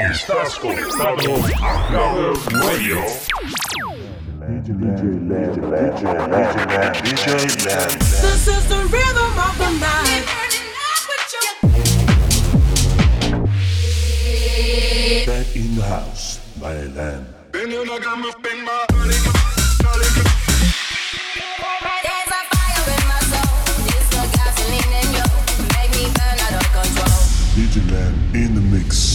Estás conectado a Love Radio. This is the rhythm of the night. Back in the house by Lamb. Been in a gamma, been my body, body. Digiland in the mix.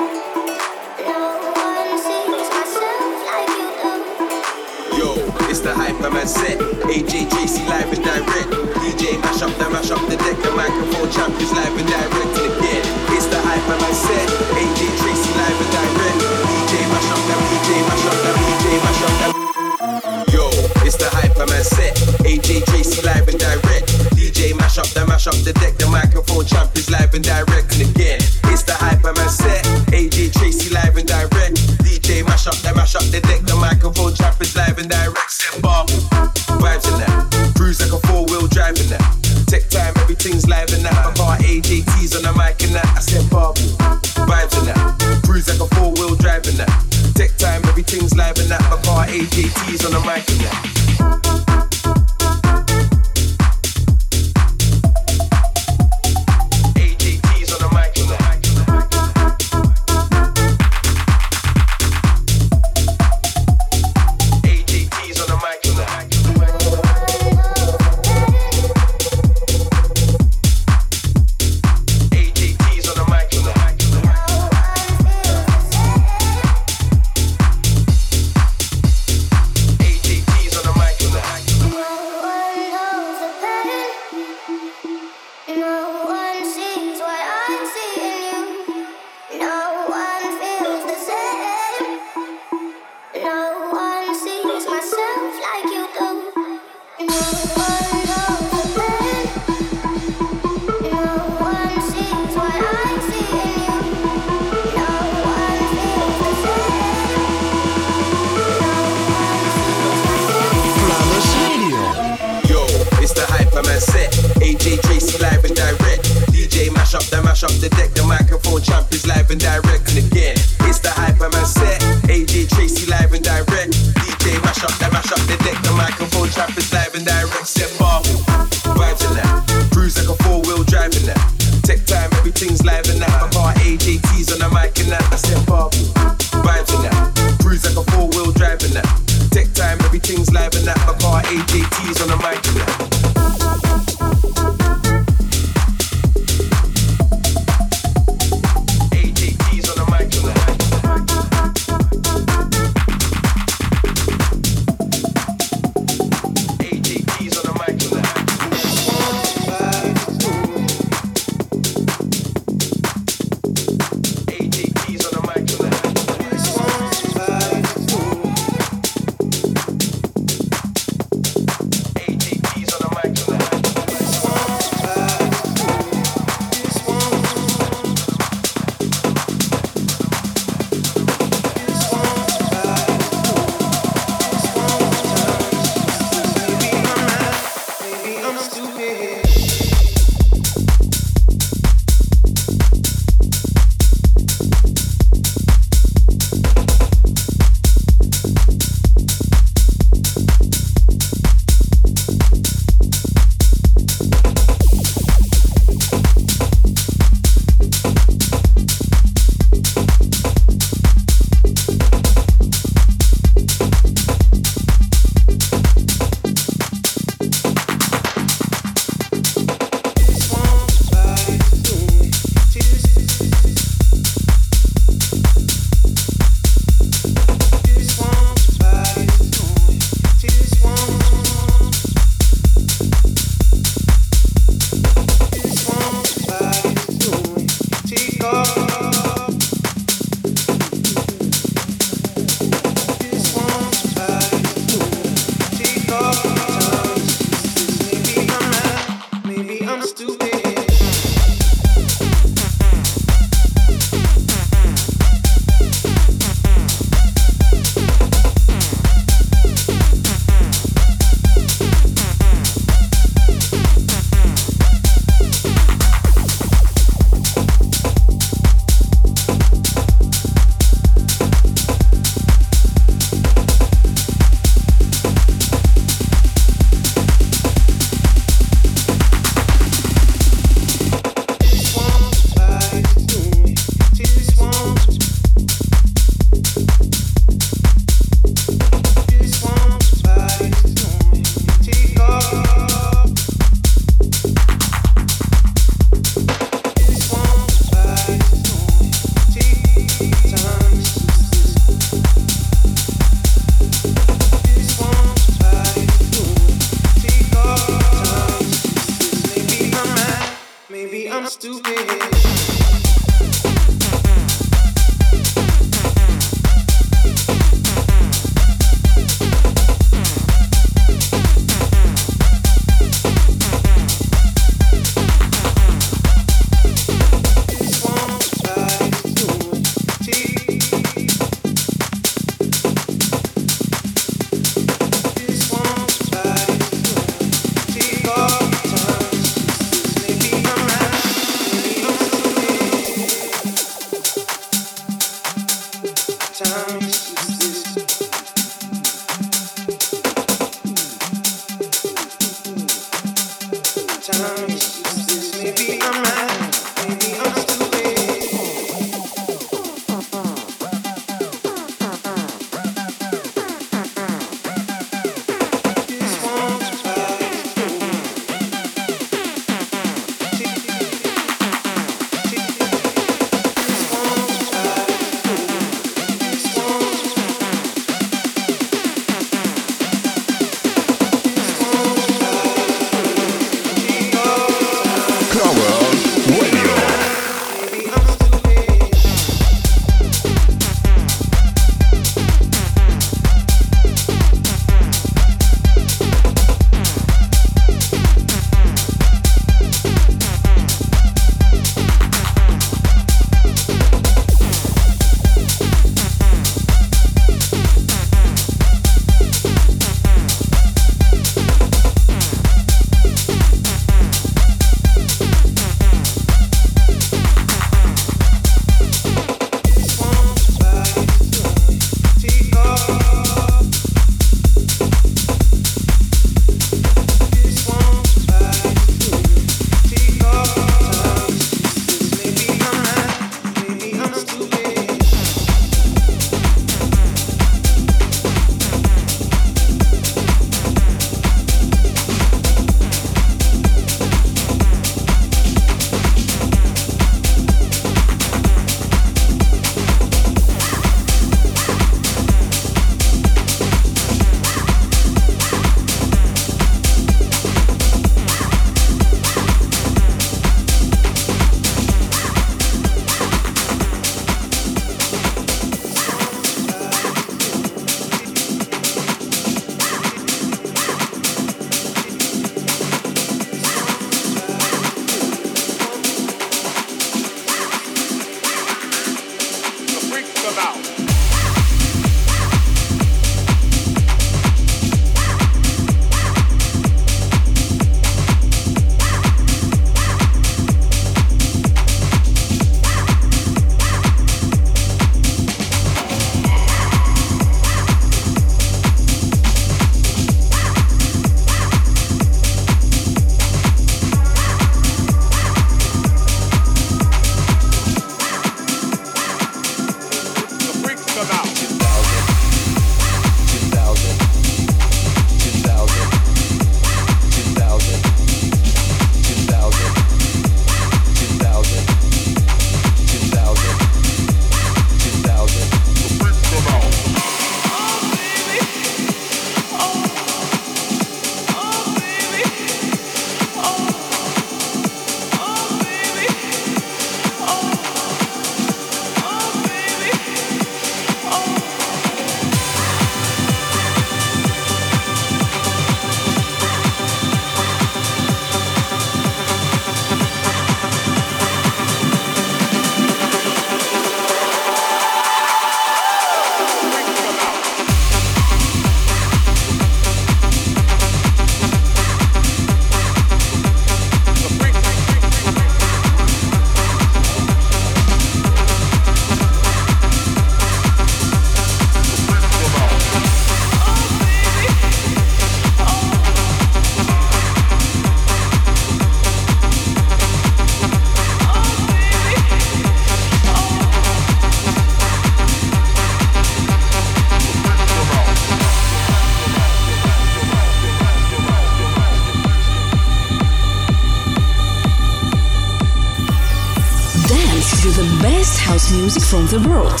The world.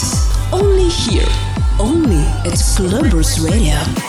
Only here. Only at Clubbers Radio.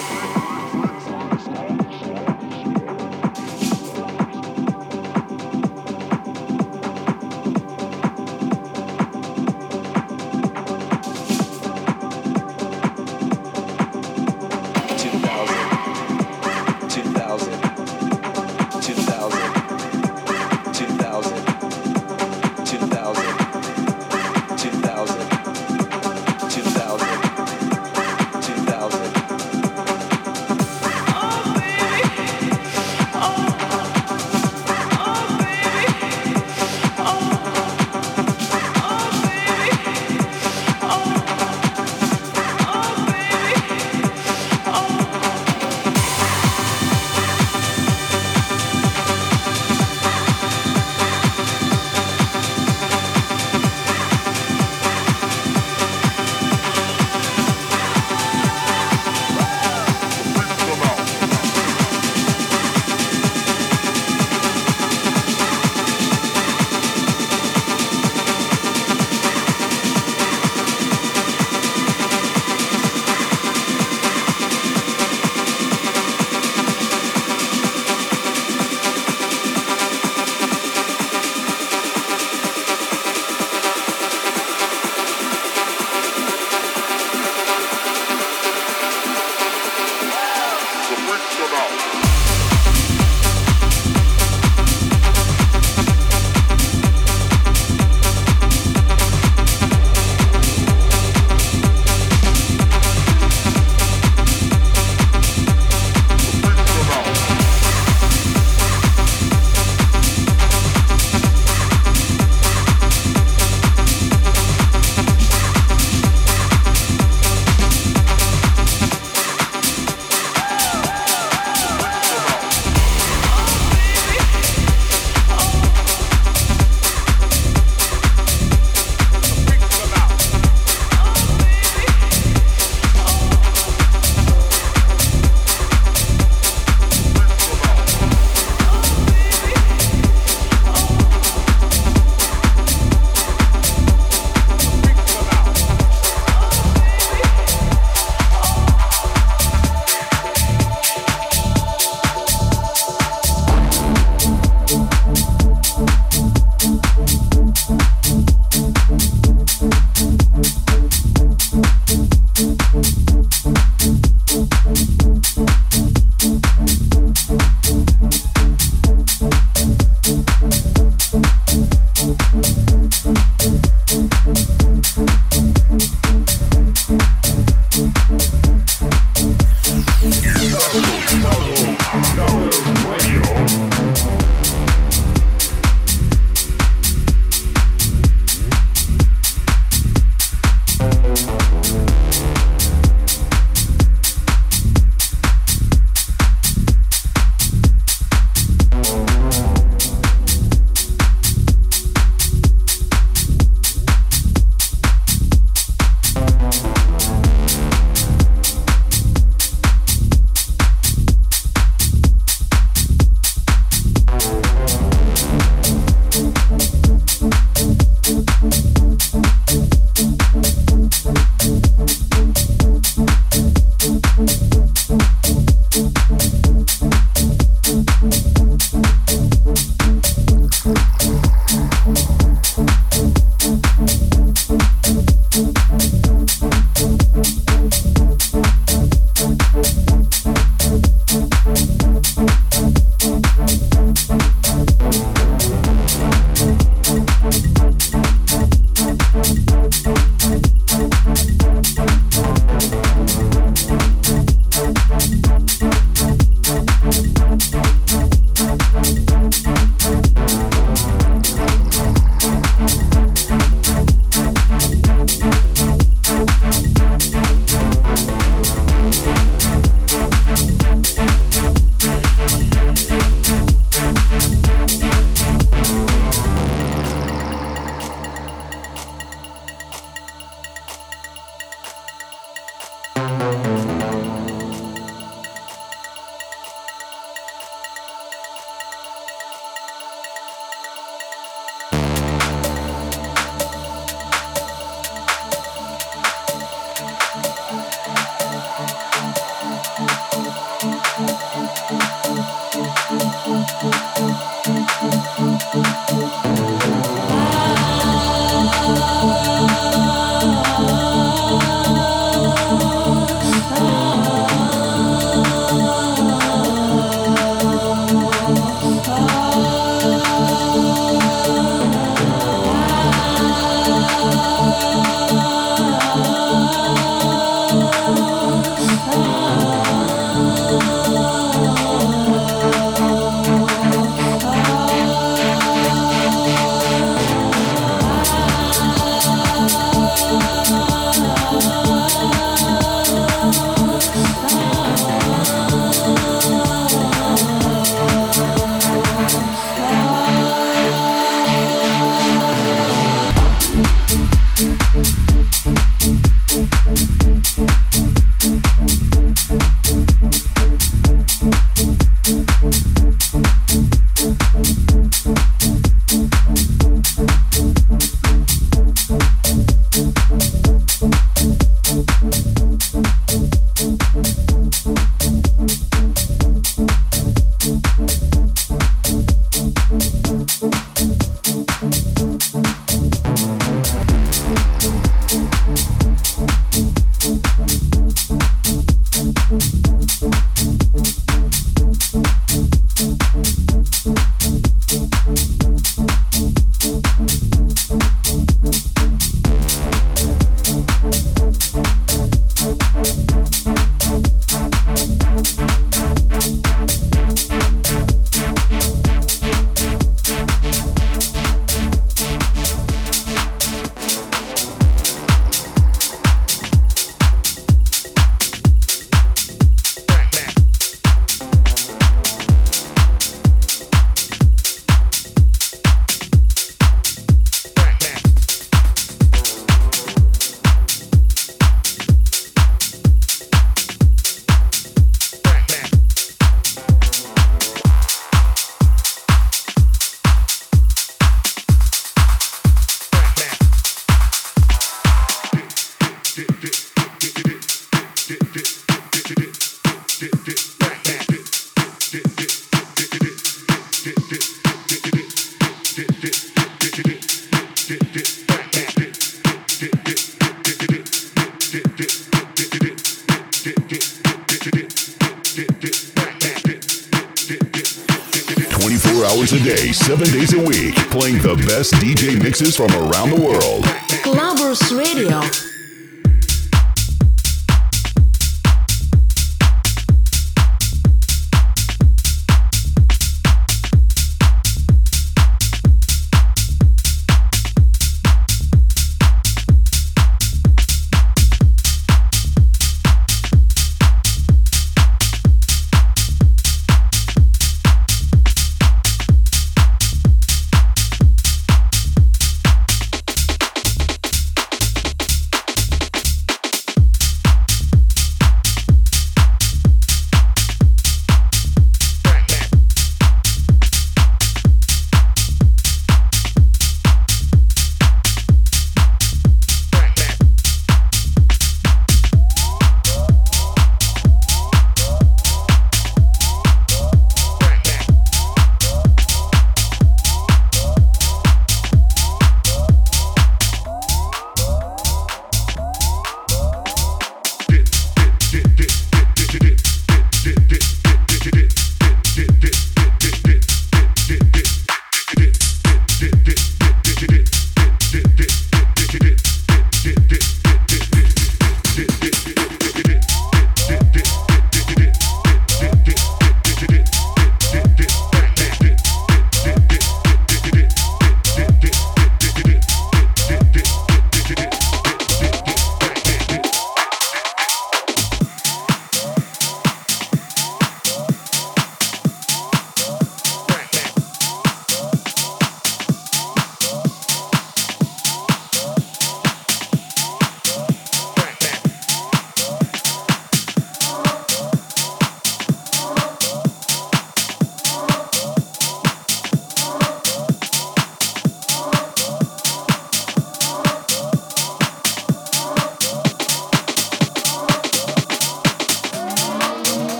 Hours a day, seven days a week, playing the best DJ mixes from around the world. Clubbers Radio.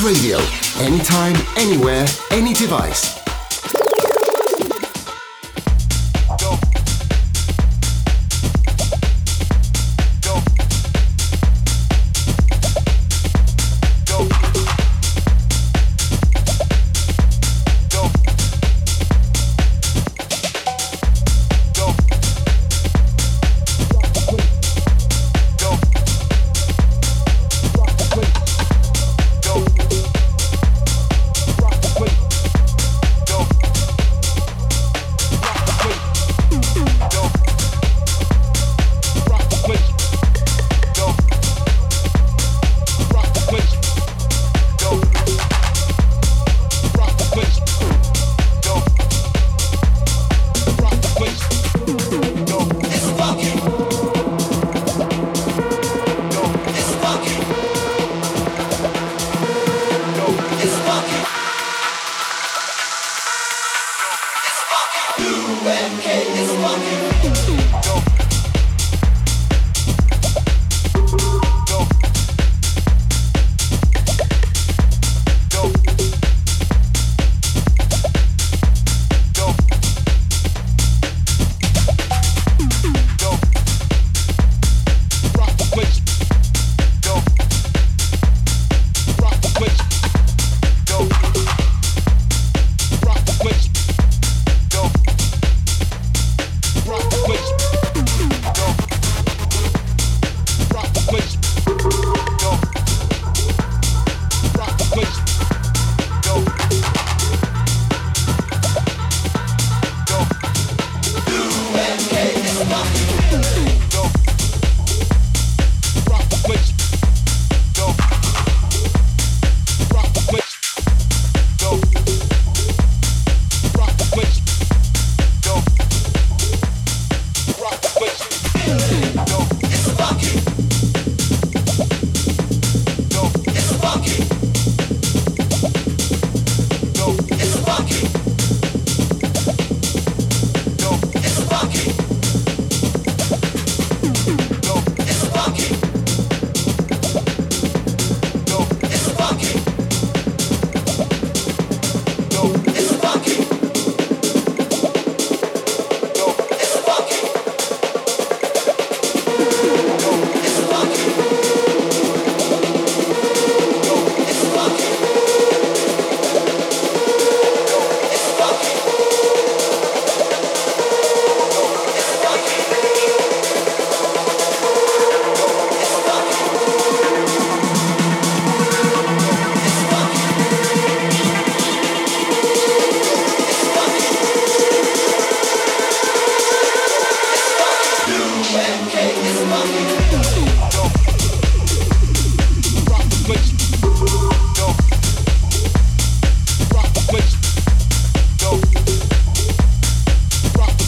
Radio. Anytime, anywhere, any device.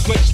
switch.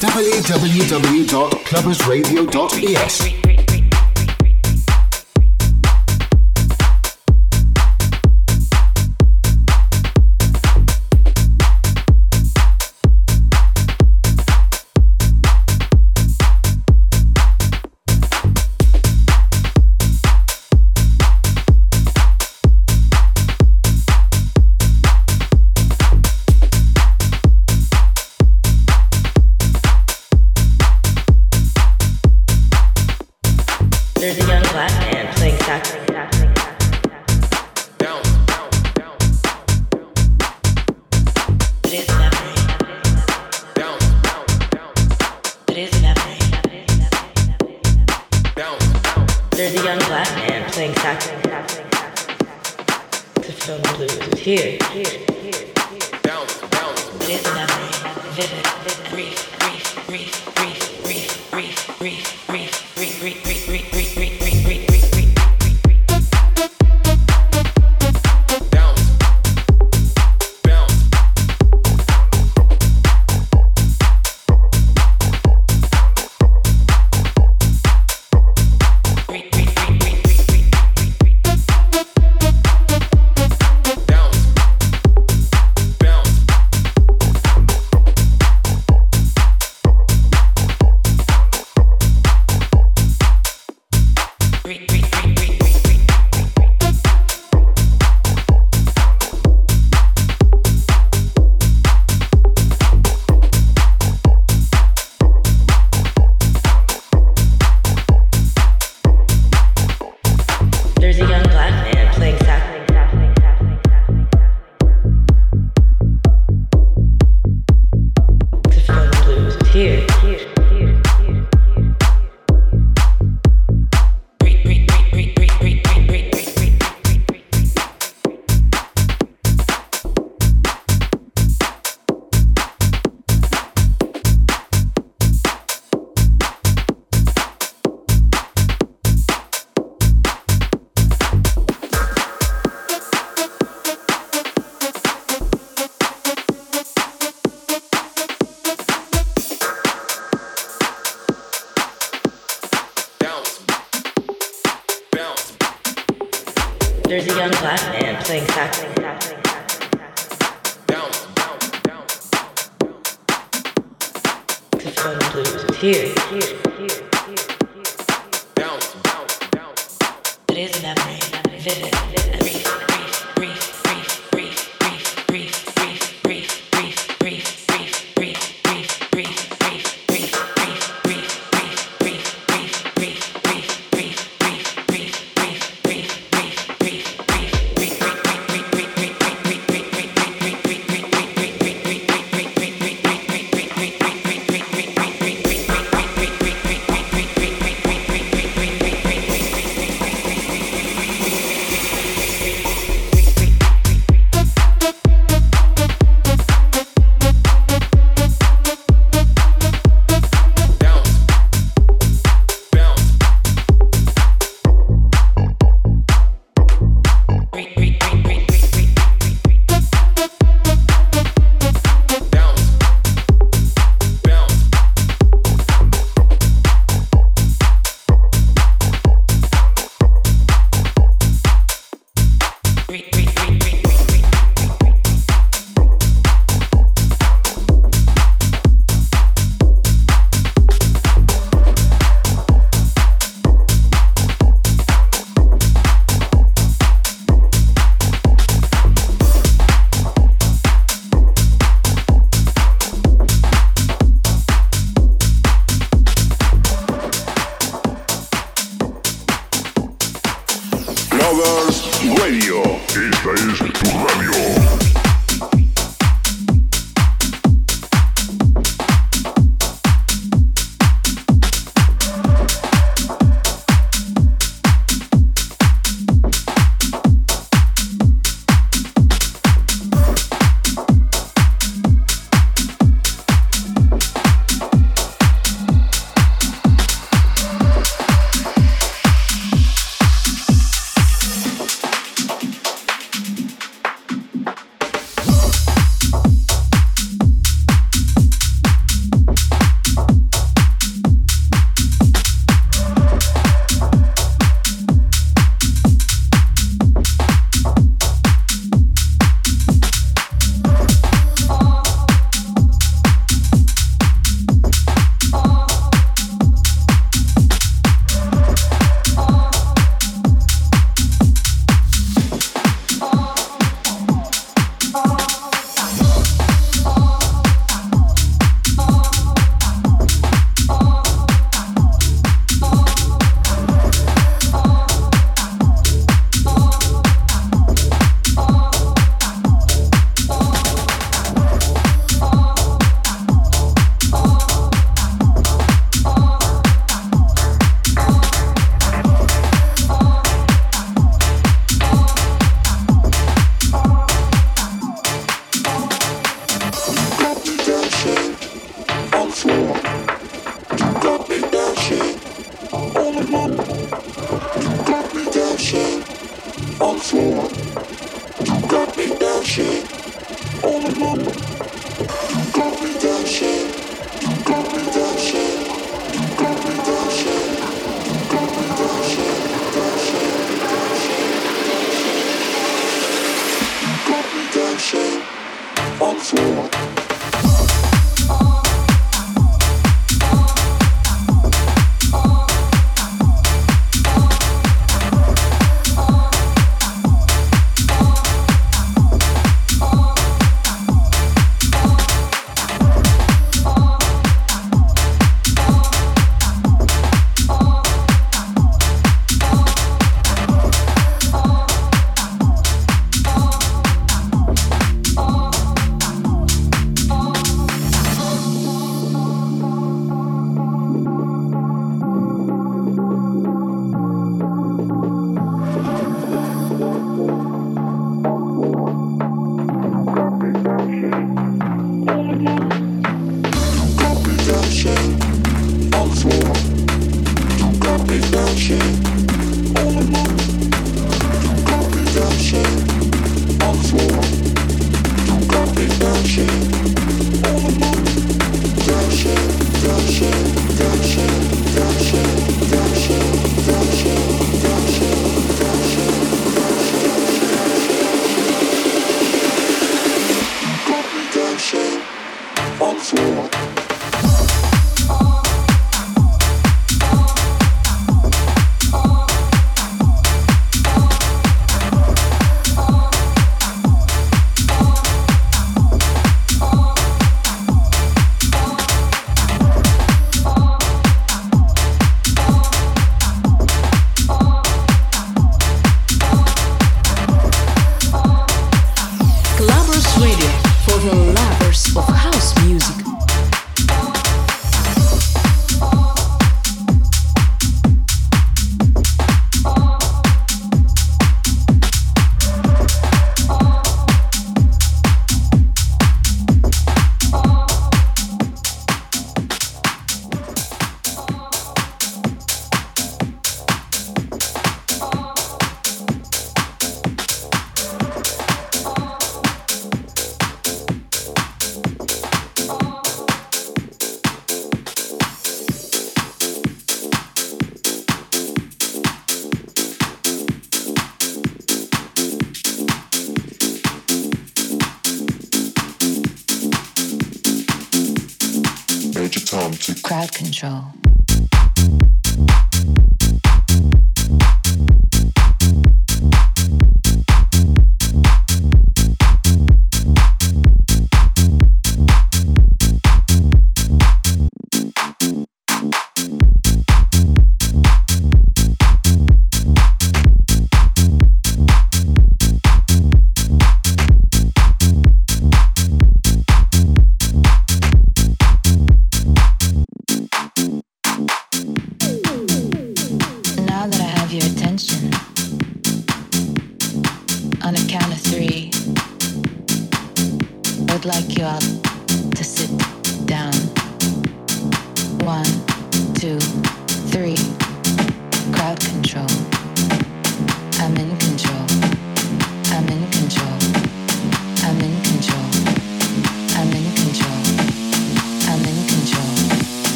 www.clubbersradio.es.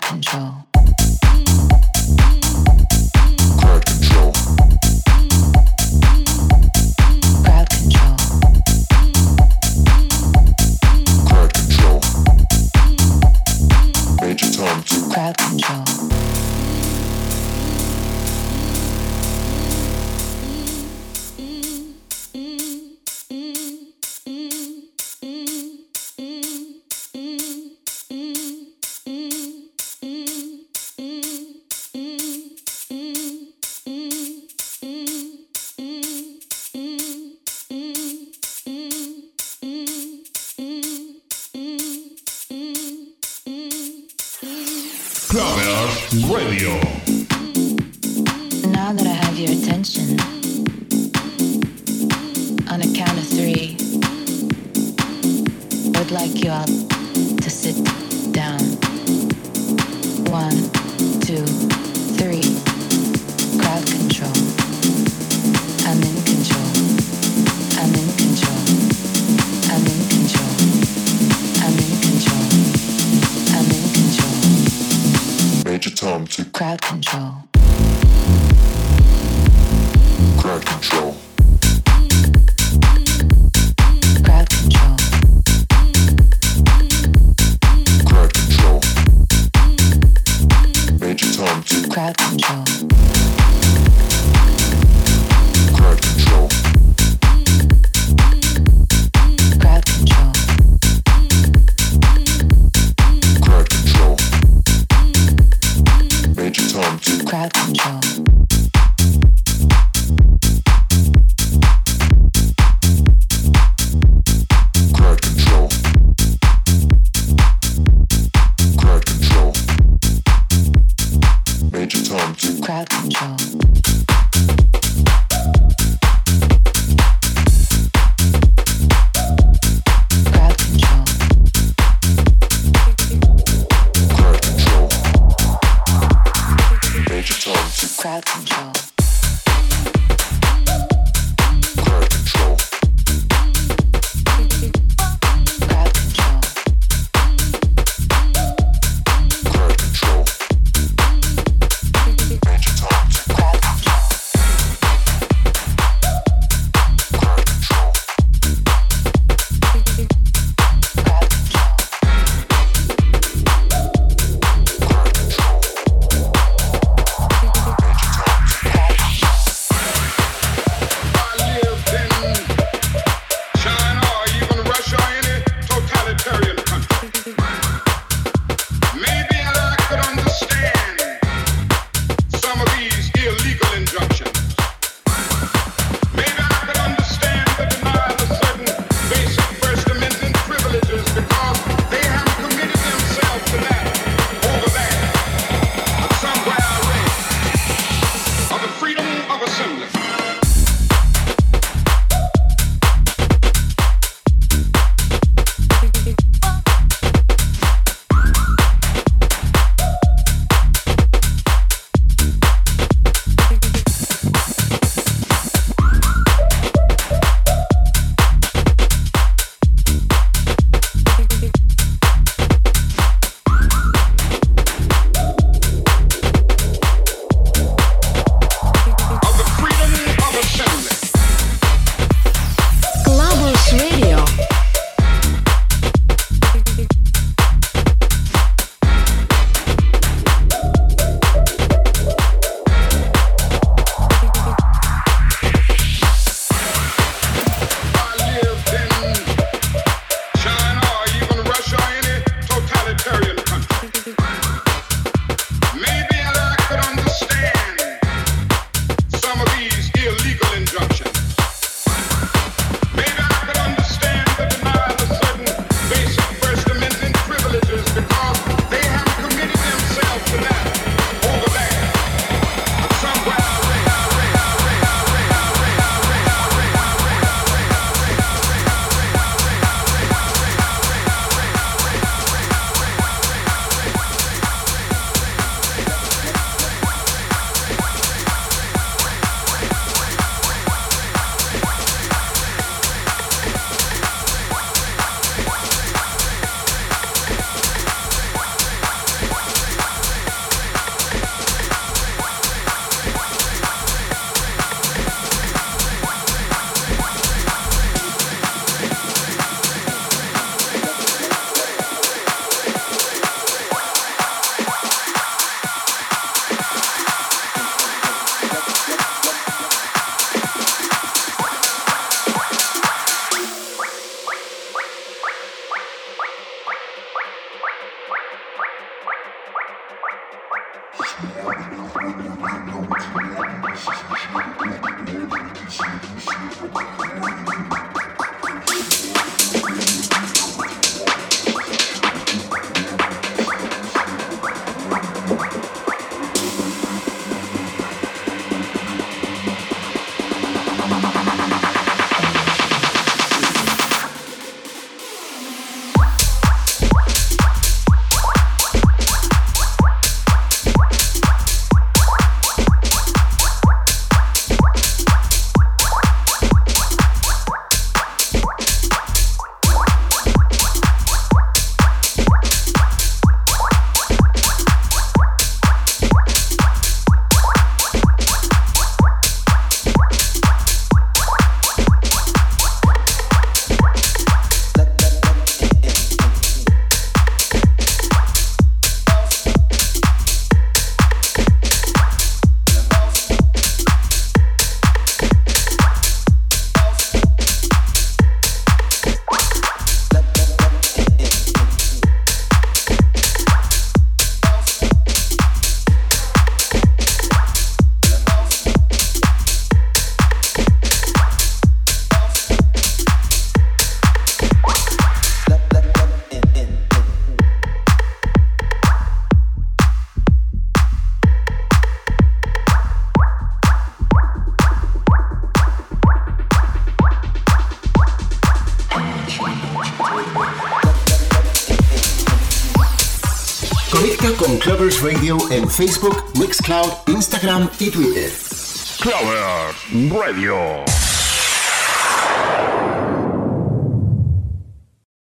control. Radio. Now that I have your attention, on a count of three, I would like you all to sit down. Time to crowd control, crowd control. crowd control, Crowd control. Major time to crowd control, Major en Facebook, Mixcloud, Instagram y Twitter. Clover Radio.